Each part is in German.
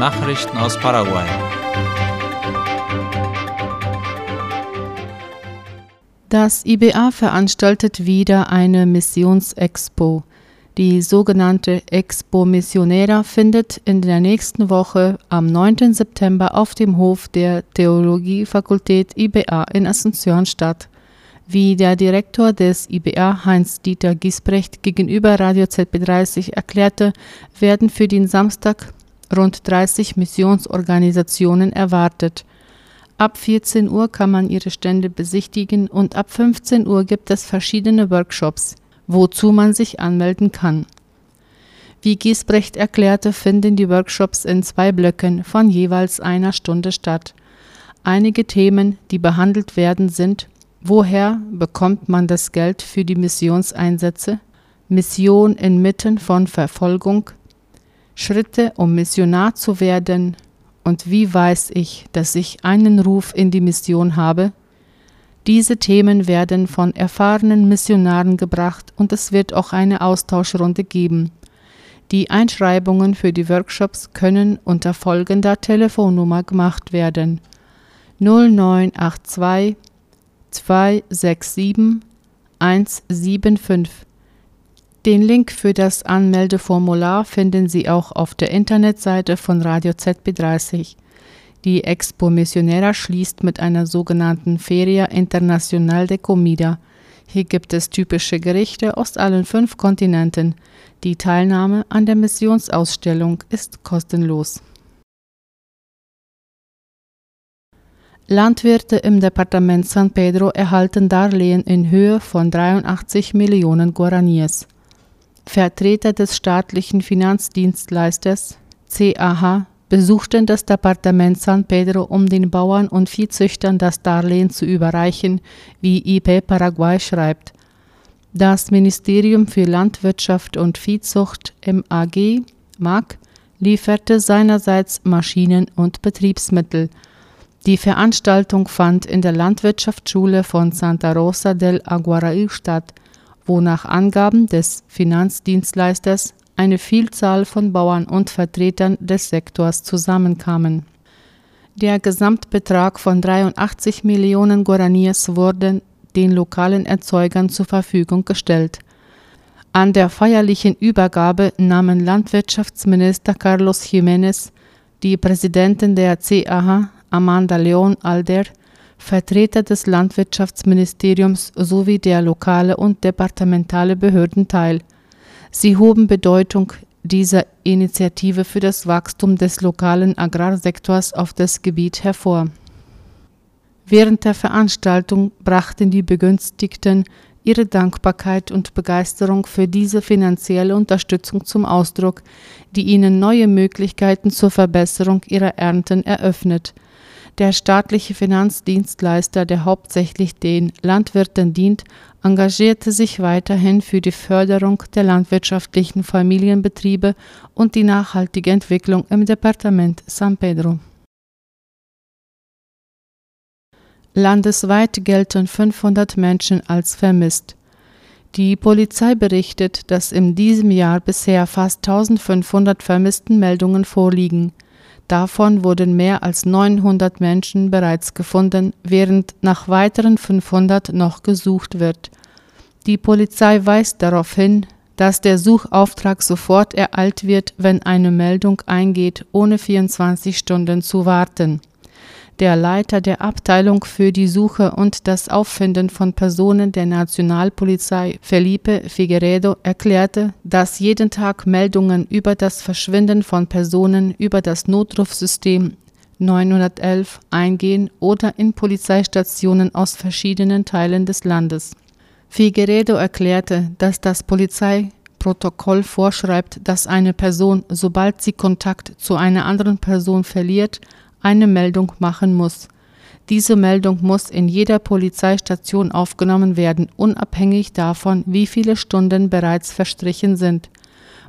Nachrichten aus Paraguay. Das IBA veranstaltet wieder eine Missionsexpo. Die sogenannte Expo Missionera findet in der nächsten Woche am 9. September auf dem Hof der Theologiefakultät IBA in Asunción statt. Wie der Direktor des IBA Heinz-Dieter Giesbrecht gegenüber Radio ZB30 erklärte, werden für den Samstag rund 30 Missionsorganisationen erwartet. Ab 14 Uhr kann man ihre Stände besichtigen und ab 15 Uhr gibt es verschiedene Workshops, wozu man sich anmelden kann. Wie Giesbrecht erklärte, finden die Workshops in zwei Blöcken von jeweils einer Stunde statt. Einige Themen, die behandelt werden, sind Woher bekommt man das Geld für die Missionseinsätze? Mission inmitten von Verfolgung? Schritte, um Missionar zu werden? Und wie weiß ich, dass ich einen Ruf in die Mission habe? Diese Themen werden von erfahrenen Missionaren gebracht und es wird auch eine Austauschrunde geben. Die Einschreibungen für die Workshops können unter folgender Telefonnummer gemacht werden: 0982 267 175. Den Link für das Anmeldeformular finden Sie auch auf der Internetseite von Radio ZB30. Die Expo Missionera schließt mit einer sogenannten Feria Internacional de Comida. Hier gibt es typische Gerichte aus allen fünf Kontinenten. Die Teilnahme an der Missionsausstellung ist kostenlos. Landwirte im Departement San Pedro erhalten Darlehen in Höhe von 83 Millionen Guaraníes. Vertreter des staatlichen Finanzdienstleisters CAH besuchten das Departement San Pedro, um den Bauern und Viehzüchtern das Darlehen zu überreichen, wie IP Paraguay schreibt. Das Ministerium für Landwirtschaft und Viehzucht MAG MAG lieferte seinerseits Maschinen und Betriebsmittel – die Veranstaltung fand in der Landwirtschaftsschule von Santa Rosa del Aguaraí statt, wo nach Angaben des Finanzdienstleisters eine Vielzahl von Bauern und Vertretern des Sektors zusammenkamen. Der Gesamtbetrag von 83 Millionen Guaraníes wurde den lokalen Erzeugern zur Verfügung gestellt. An der feierlichen Übergabe nahmen Landwirtschaftsminister Carlos Jiménez, die Präsidentin der CAH Amanda Leon Alder, Vertreter des Landwirtschaftsministeriums sowie der lokale und departementale Behörden teil. Sie hoben Bedeutung dieser Initiative für das Wachstum des lokalen Agrarsektors auf das Gebiet hervor. Während der Veranstaltung brachten die Begünstigten ihre Dankbarkeit und Begeisterung für diese finanzielle Unterstützung zum Ausdruck, die ihnen neue Möglichkeiten zur Verbesserung ihrer Ernten eröffnet. Der staatliche Finanzdienstleister, der hauptsächlich den Landwirten dient, engagierte sich weiterhin für die Förderung der landwirtschaftlichen Familienbetriebe und die nachhaltige Entwicklung im Departement San Pedro. Landesweit gelten 500 Menschen als vermisst. Die Polizei berichtet, dass in diesem Jahr bisher fast 1500 Vermisstenmeldungen vorliegen. Davon wurden mehr als 900 Menschen bereits gefunden, während nach weiteren 500 noch gesucht wird. Die Polizei weist darauf hin, dass der Suchauftrag sofort ereilt wird, wenn eine Meldung eingeht, ohne 24 Stunden zu warten. Der Leiter der Abteilung für die Suche und das Auffinden von Personen der Nationalpolizei, Felipe Figueredo, erklärte, dass jeden Tag Meldungen über das Verschwinden von Personen über das Notrufsystem 911 eingehen oder in Polizeistationen aus verschiedenen Teilen des Landes. Figueredo erklärte, dass das Polizeiprotokoll vorschreibt, dass eine Person, sobald sie Kontakt zu einer anderen Person verliert, eine Meldung machen muss. Diese Meldung muss in jeder Polizeistation aufgenommen werden, unabhängig davon, wie viele Stunden bereits verstrichen sind.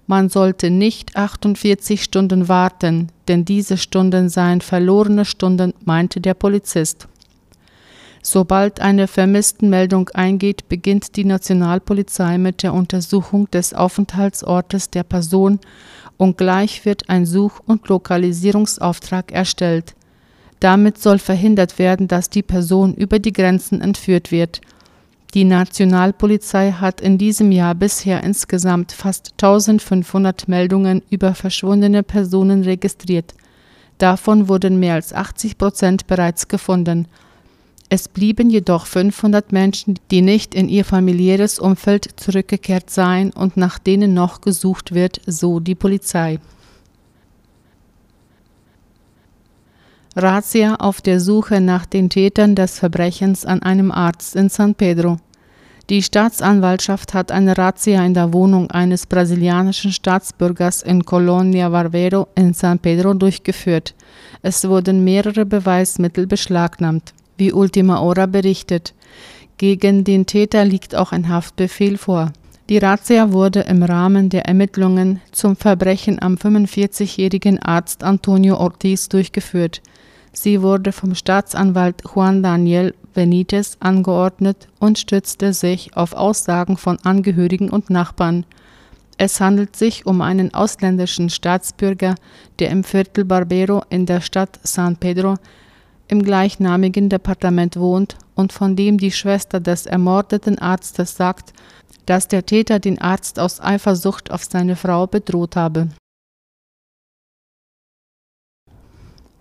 Man sollte nicht 48 Stunden warten, denn diese Stunden seien verlorene Stunden, meinte der Polizist. Sobald eine Vermisstenmeldung eingeht, beginnt die Nationalpolizei mit der Untersuchung des Aufenthaltsortes der Person und gleich wird ein Such- und Lokalisierungsauftrag erstellt. Damit soll verhindert werden, dass die Person über die Grenzen entführt wird. Die Nationalpolizei hat in diesem Jahr bisher insgesamt fast 1500 Meldungen über verschwundene Personen registriert. Davon wurden mehr als 80 Prozent bereits gefunden. Es blieben jedoch 500 Menschen, die nicht in ihr familiäres Umfeld zurückgekehrt seien und nach denen noch gesucht wird, so die Polizei. Razzia auf der Suche nach den Tätern des Verbrechens an einem Arzt in San Pedro. Die Staatsanwaltschaft hat eine Razzia in der Wohnung eines brasilianischen Staatsbürgers in Colonia Barbero in San Pedro durchgeführt. Es wurden mehrere Beweismittel beschlagnahmt wie Ultima Hora berichtet. Gegen den Täter liegt auch ein Haftbefehl vor. Die Razzia wurde im Rahmen der Ermittlungen zum Verbrechen am 45-jährigen Arzt Antonio Ortiz durchgeführt. Sie wurde vom Staatsanwalt Juan Daniel Benitez angeordnet und stützte sich auf Aussagen von Angehörigen und Nachbarn. Es handelt sich um einen ausländischen Staatsbürger, der im Viertel Barbero in der Stadt San Pedro im gleichnamigen Departement wohnt und von dem die Schwester des ermordeten Arztes sagt, dass der Täter den Arzt aus Eifersucht auf seine Frau bedroht habe.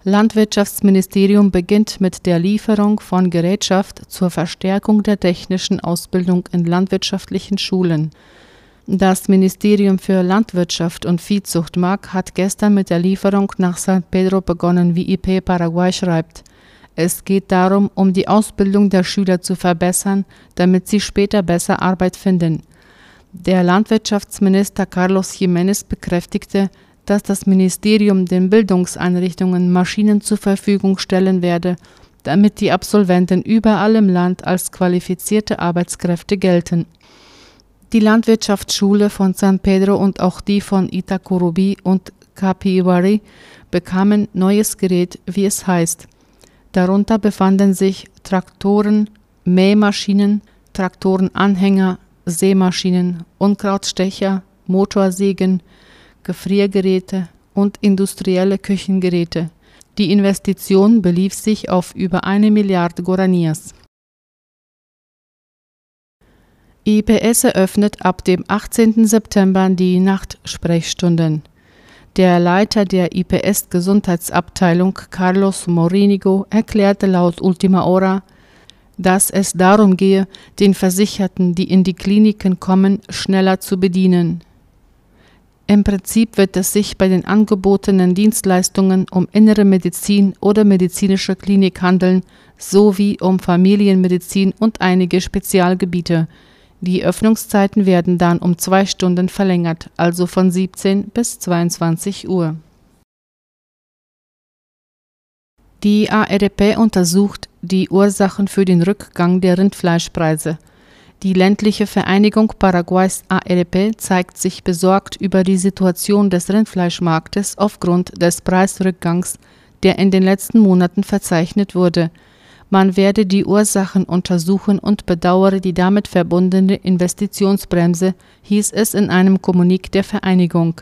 Landwirtschaftsministerium beginnt mit der Lieferung von Gerätschaft zur Verstärkung der technischen Ausbildung in landwirtschaftlichen Schulen. Das Ministerium für Landwirtschaft und Viehzucht MAG hat gestern mit der Lieferung nach San Pedro begonnen, wie IP Paraguay schreibt. Es geht darum, um die Ausbildung der Schüler zu verbessern, damit sie später besser Arbeit finden. Der Landwirtschaftsminister Carlos Jiménez bekräftigte, dass das Ministerium den Bildungseinrichtungen Maschinen zur Verfügung stellen werde, damit die Absolventen überall im Land als qualifizierte Arbeitskräfte gelten. Die Landwirtschaftsschule von San Pedro und auch die von Itacurubi und Capivari bekamen neues Gerät, wie es heißt. Darunter befanden sich Traktoren, Mähmaschinen, Traktorenanhänger, Sämaschinen, Unkrautstecher, Motorsägen, Gefriergeräte und industrielle Küchengeräte. Die Investition belief sich auf über eine Milliarde Guaranias. IPS eröffnet ab dem 18. September die Nachtsprechstunden. Der Leiter der IPS-Gesundheitsabteilung Carlos Morinigo erklärte laut Ultima Hora, dass es darum gehe, den Versicherten, die in die Kliniken kommen, schneller zu bedienen. Im Prinzip wird es sich bei den angebotenen Dienstleistungen um innere Medizin oder medizinische Klinik handeln, sowie um Familienmedizin und einige Spezialgebiete, die Öffnungszeiten werden dann um zwei Stunden verlängert, also von 17 bis 22 Uhr. Die ARP untersucht die Ursachen für den Rückgang der Rindfleischpreise. Die ländliche Vereinigung Paraguays ARP zeigt sich besorgt über die Situation des Rindfleischmarktes aufgrund des Preisrückgangs, der in den letzten Monaten verzeichnet wurde – man werde die Ursachen untersuchen und bedauere die damit verbundene Investitionsbremse, hieß es in einem Kommunique der Vereinigung.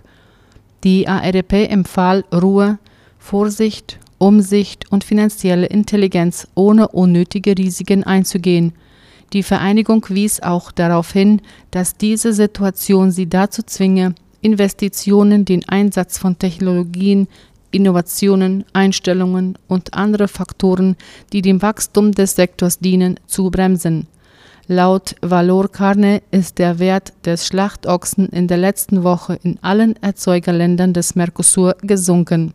Die ARP empfahl Ruhe, Vorsicht, Umsicht und finanzielle Intelligenz ohne unnötige Risiken einzugehen. Die Vereinigung wies auch darauf hin, dass diese Situation sie dazu zwinge, Investitionen, den Einsatz von Technologien Innovationen, Einstellungen und andere Faktoren, die dem Wachstum des Sektors dienen, zu bremsen. Laut Valor Carne ist der Wert des Schlachtochsen in der letzten Woche in allen Erzeugerländern des Mercosur gesunken.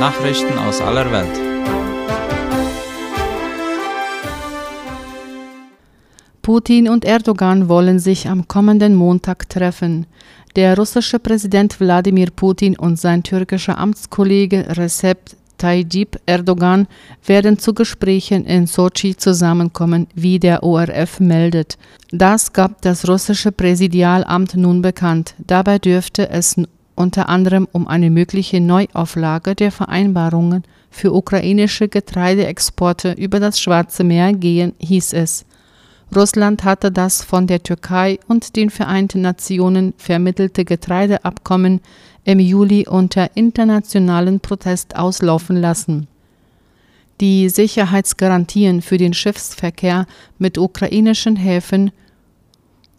Nachrichten aus aller Welt. Putin und Erdogan wollen sich am kommenden Montag treffen. Der russische Präsident Wladimir Putin und sein türkischer Amtskollege Recep Tayyip Erdogan werden zu Gesprächen in Sochi zusammenkommen, wie der ORF meldet. Das gab das russische Präsidialamt nun bekannt. Dabei dürfte es unter anderem um eine mögliche Neuauflage der Vereinbarungen für ukrainische Getreideexporte über das Schwarze Meer gehen, hieß es. Russland hatte das von der Türkei und den Vereinten Nationen vermittelte Getreideabkommen im Juli unter internationalen Protest auslaufen lassen. Die Sicherheitsgarantien für den Schiffsverkehr mit ukrainischen Häfen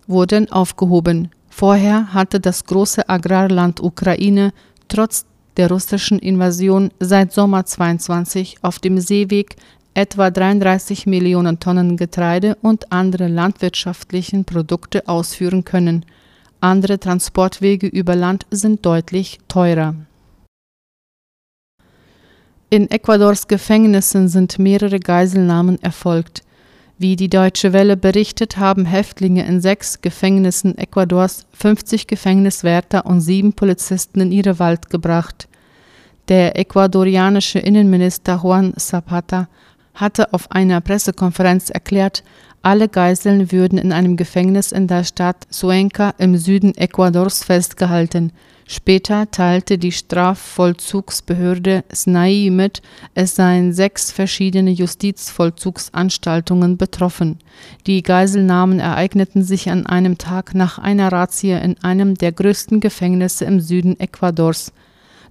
wurden aufgehoben. Vorher hatte das große Agrarland Ukraine trotz der russischen Invasion seit Sommer 22 auf dem Seeweg etwa 33 Millionen Tonnen Getreide und andere landwirtschaftlichen Produkte ausführen können. Andere Transportwege über Land sind deutlich teurer. In Ecuadors Gefängnissen sind mehrere Geiselnahmen erfolgt. Wie die Deutsche Welle berichtet, haben Häftlinge in sechs Gefängnissen Ecuadors 50 Gefängniswärter und sieben Polizisten in ihre Wald gebracht. Der ecuadorianische Innenminister Juan Zapata hatte auf einer Pressekonferenz erklärt, alle Geiseln würden in einem Gefängnis in der Stadt Cuenca im Süden Ecuadors festgehalten. Später teilte die Strafvollzugsbehörde SNAI mit, es seien sechs verschiedene Justizvollzugsanstaltungen betroffen. Die Geiselnahmen ereigneten sich an einem Tag nach einer Razzia in einem der größten Gefängnisse im Süden Ecuadors.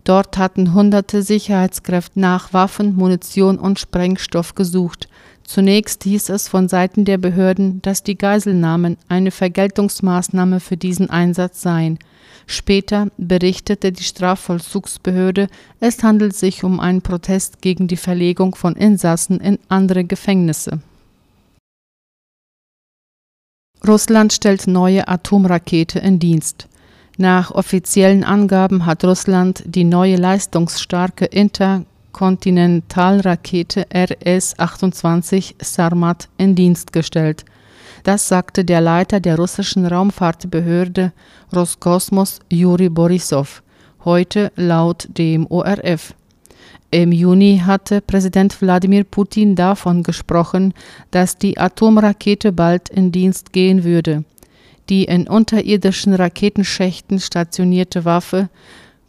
Dort hatten hunderte Sicherheitskräfte nach Waffen, Munition und Sprengstoff gesucht. Zunächst hieß es von Seiten der Behörden, dass die Geiselnahmen eine Vergeltungsmaßnahme für diesen Einsatz seien. Später berichtete die Strafvollzugsbehörde, es handelt sich um einen Protest gegen die Verlegung von Insassen in andere Gefängnisse. Russland stellt neue Atomrakete in Dienst. Nach offiziellen Angaben hat Russland die neue leistungsstarke Interkontinentalrakete RS-28 Sarmat in Dienst gestellt. Das sagte der Leiter der russischen Raumfahrtbehörde Roskosmos Juri Borissow heute laut dem ORF. Im Juni hatte Präsident Wladimir Putin davon gesprochen, dass die Atomrakete bald in Dienst gehen würde. Die in unterirdischen Raketenschächten stationierte Waffe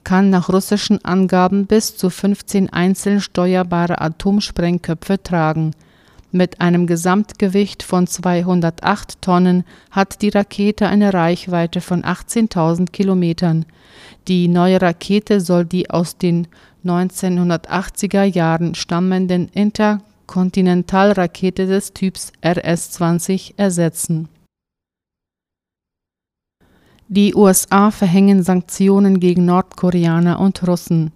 kann nach russischen Angaben bis zu 15 einzeln steuerbare Atomsprengköpfe tragen. Mit einem Gesamtgewicht von 208 Tonnen hat die Rakete eine Reichweite von 18.000 Kilometern. Die neue Rakete soll die aus den 1980er Jahren stammenden Interkontinentalrakete des Typs RS-20 ersetzen die USA verhängen Sanktionen gegen Nordkoreaner und Russen.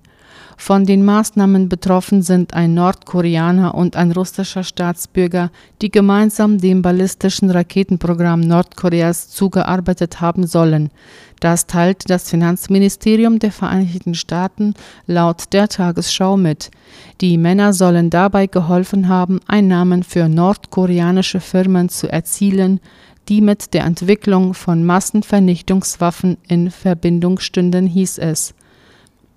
Von den Maßnahmen betroffen sind ein Nordkoreaner und ein russischer Staatsbürger, die gemeinsam dem ballistischen Raketenprogramm Nordkoreas zugearbeitet haben sollen. Das teilt das Finanzministerium der Vereinigten Staaten laut der Tagesschau mit. Die Männer sollen dabei geholfen haben, Einnahmen für nordkoreanische Firmen zu erzielen, die mit der Entwicklung von Massenvernichtungswaffen in Verbindung stünden, hieß es.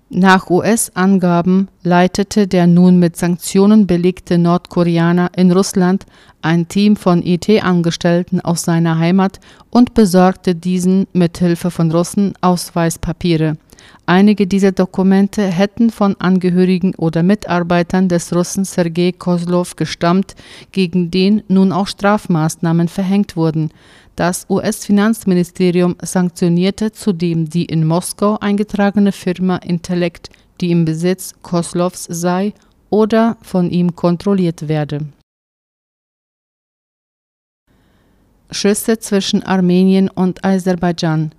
Nach US-Angaben leitete der nun mit Sanktionen belegte Nordkoreaner in Russland ein Team von IT-Angestellten aus seiner Heimat und besorgte diesen mit Hilfe von Russen Ausweispapiere. Einige dieser Dokumente hätten von Angehörigen oder Mitarbeitern des Russen Sergei Kozlov gestammt, gegen den nun auch Strafmaßnahmen verhängt wurden. Das US-Finanzministerium sanktionierte zudem die in Moskau eingetragene Firma Intellect, die im Besitz Kozlovs sei oder von ihm kontrolliert werde. Schüsse zwischen Armenien und Aserbaidschan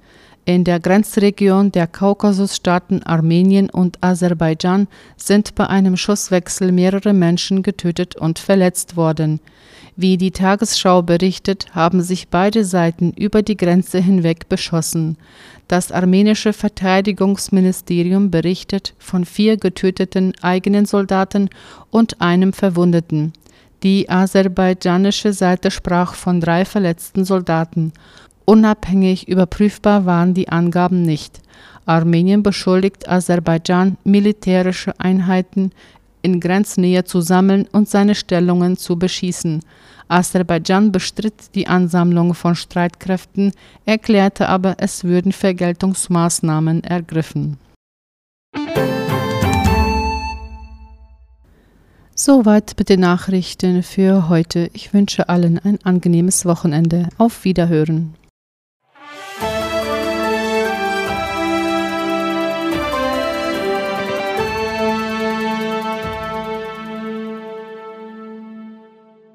in der Grenzregion der Kaukasusstaaten Armenien und Aserbaidschan sind bei einem Schusswechsel mehrere Menschen getötet und verletzt worden. Wie die Tagesschau berichtet, haben sich beide Seiten über die Grenze hinweg beschossen. Das armenische Verteidigungsministerium berichtet von vier getöteten eigenen Soldaten und einem Verwundeten. Die aserbaidschanische Seite sprach von drei verletzten Soldaten Unabhängig überprüfbar waren die Angaben nicht. Armenien beschuldigt Aserbaidschan, militärische Einheiten in Grenznähe zu sammeln und seine Stellungen zu beschießen. Aserbaidschan bestritt die Ansammlung von Streitkräften, erklärte aber, es würden Soweit mit den Nachrichten für heute. Ich wünsche allen ein angenehmes Wochenende. Auf Wiederhören.